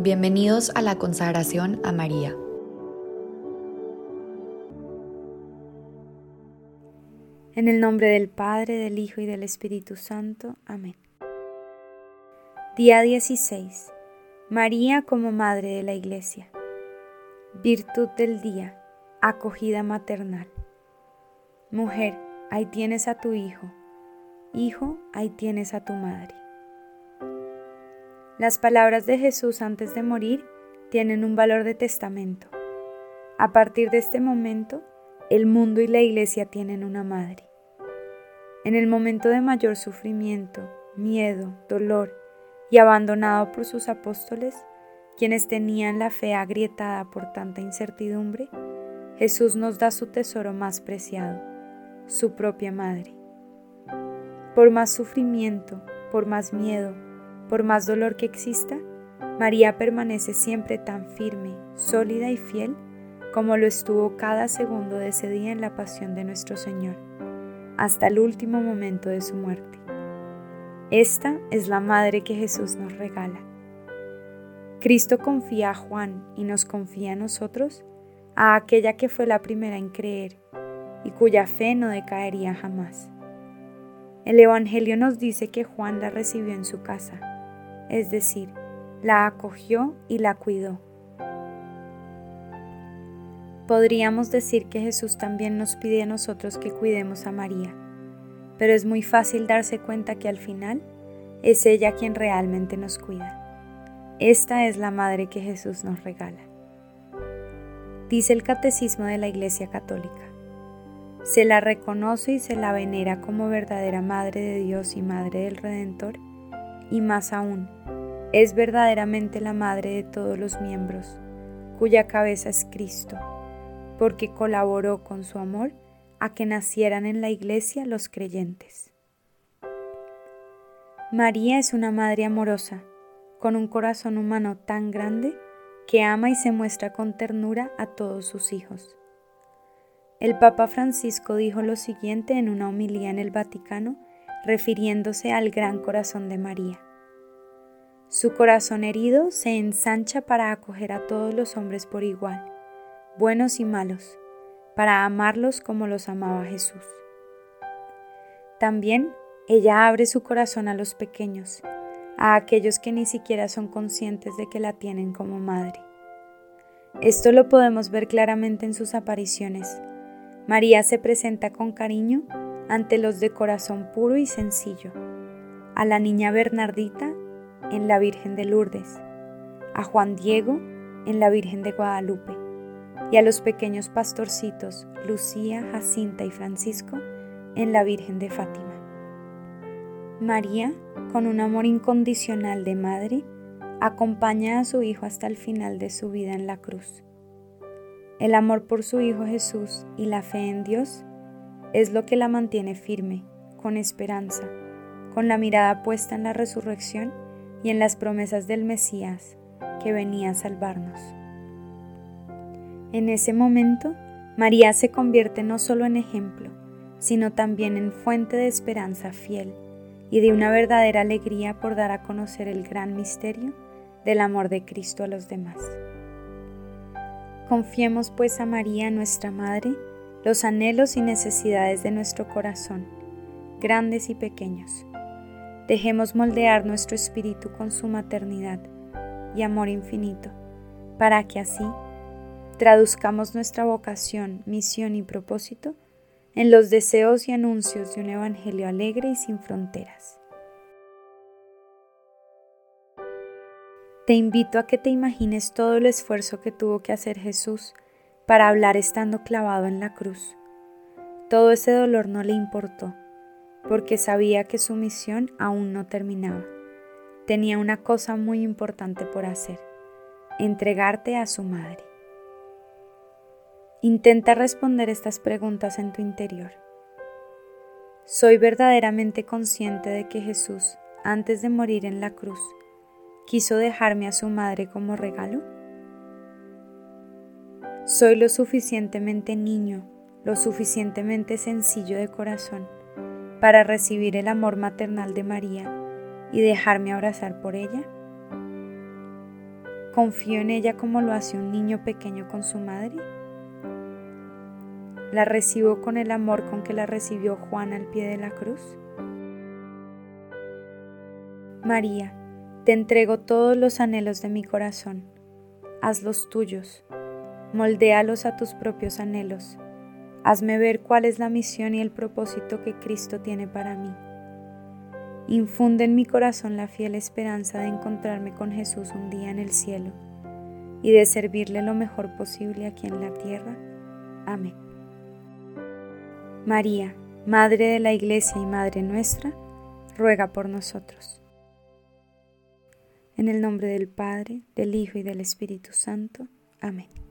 Bienvenidos a la consagración a María. En el nombre del Padre, del Hijo y del Espíritu Santo. Amén. Día 16. María como Madre de la Iglesia. Virtud del día. Acogida maternal. Mujer, ahí tienes a tu hijo. Hijo, ahí tienes a tu madre. Las palabras de Jesús antes de morir tienen un valor de testamento. A partir de este momento, el mundo y la iglesia tienen una madre. En el momento de mayor sufrimiento, miedo, dolor y abandonado por sus apóstoles, quienes tenían la fe agrietada por tanta incertidumbre, Jesús nos da su tesoro más preciado, su propia madre. Por más sufrimiento, por más miedo, por más dolor que exista, María permanece siempre tan firme, sólida y fiel como lo estuvo cada segundo de ese día en la pasión de nuestro Señor, hasta el último momento de su muerte. Esta es la madre que Jesús nos regala. Cristo confía a Juan y nos confía a nosotros, a aquella que fue la primera en creer y cuya fe no decaería jamás. El Evangelio nos dice que Juan la recibió en su casa es decir, la acogió y la cuidó. Podríamos decir que Jesús también nos pide a nosotros que cuidemos a María, pero es muy fácil darse cuenta que al final es ella quien realmente nos cuida. Esta es la madre que Jesús nos regala. Dice el Catecismo de la Iglesia Católica. Se la reconoce y se la venera como verdadera Madre de Dios y Madre del Redentor y más aún, es verdaderamente la madre de todos los miembros, cuya cabeza es Cristo, porque colaboró con su amor a que nacieran en la iglesia los creyentes. María es una madre amorosa, con un corazón humano tan grande que ama y se muestra con ternura a todos sus hijos. El Papa Francisco dijo lo siguiente en una homilía en el Vaticano refiriéndose al gran corazón de María. Su corazón herido se ensancha para acoger a todos los hombres por igual, buenos y malos, para amarlos como los amaba Jesús. También ella abre su corazón a los pequeños, a aquellos que ni siquiera son conscientes de que la tienen como madre. Esto lo podemos ver claramente en sus apariciones. María se presenta con cariño ante los de corazón puro y sencillo, a la niña Bernardita en la Virgen de Lourdes, a Juan Diego en la Virgen de Guadalupe y a los pequeños pastorcitos Lucía, Jacinta y Francisco en la Virgen de Fátima. María, con un amor incondicional de madre, acompaña a su Hijo hasta el final de su vida en la cruz. El amor por su Hijo Jesús y la fe en Dios es lo que la mantiene firme, con esperanza, con la mirada puesta en la resurrección y en las promesas del Mesías que venía a salvarnos. En ese momento, María se convierte no solo en ejemplo, sino también en fuente de esperanza fiel y de una verdadera alegría por dar a conocer el gran misterio del amor de Cristo a los demás. Confiemos pues a María, nuestra Madre, los anhelos y necesidades de nuestro corazón, grandes y pequeños. Dejemos moldear nuestro espíritu con su maternidad y amor infinito, para que así traduzcamos nuestra vocación, misión y propósito en los deseos y anuncios de un Evangelio alegre y sin fronteras. Te invito a que te imagines todo el esfuerzo que tuvo que hacer Jesús para hablar estando clavado en la cruz. Todo ese dolor no le importó porque sabía que su misión aún no terminaba. Tenía una cosa muy importante por hacer, entregarte a su madre. Intenta responder estas preguntas en tu interior. ¿Soy verdaderamente consciente de que Jesús, antes de morir en la cruz, quiso dejarme a su madre como regalo? ¿Soy lo suficientemente niño, lo suficientemente sencillo de corazón para recibir el amor maternal de María y dejarme abrazar por ella? confío en ella como lo hace un niño pequeño con su madre. La recibo con el amor con que la recibió Juan al pie de la cruz. María, te entrego todos los anhelos de mi corazón. Hazlos tuyos. Moldéalos a tus propios anhelos. Hazme ver cuál es la misión y el propósito que Cristo tiene para mí. Infunde en mi corazón la fiel esperanza de encontrarme con Jesús un día en el cielo y de servirle lo mejor posible aquí en la tierra. Amén. María, Madre de la Iglesia y Madre nuestra, ruega por nosotros. En el nombre del Padre, del Hijo y del Espíritu Santo. Amén.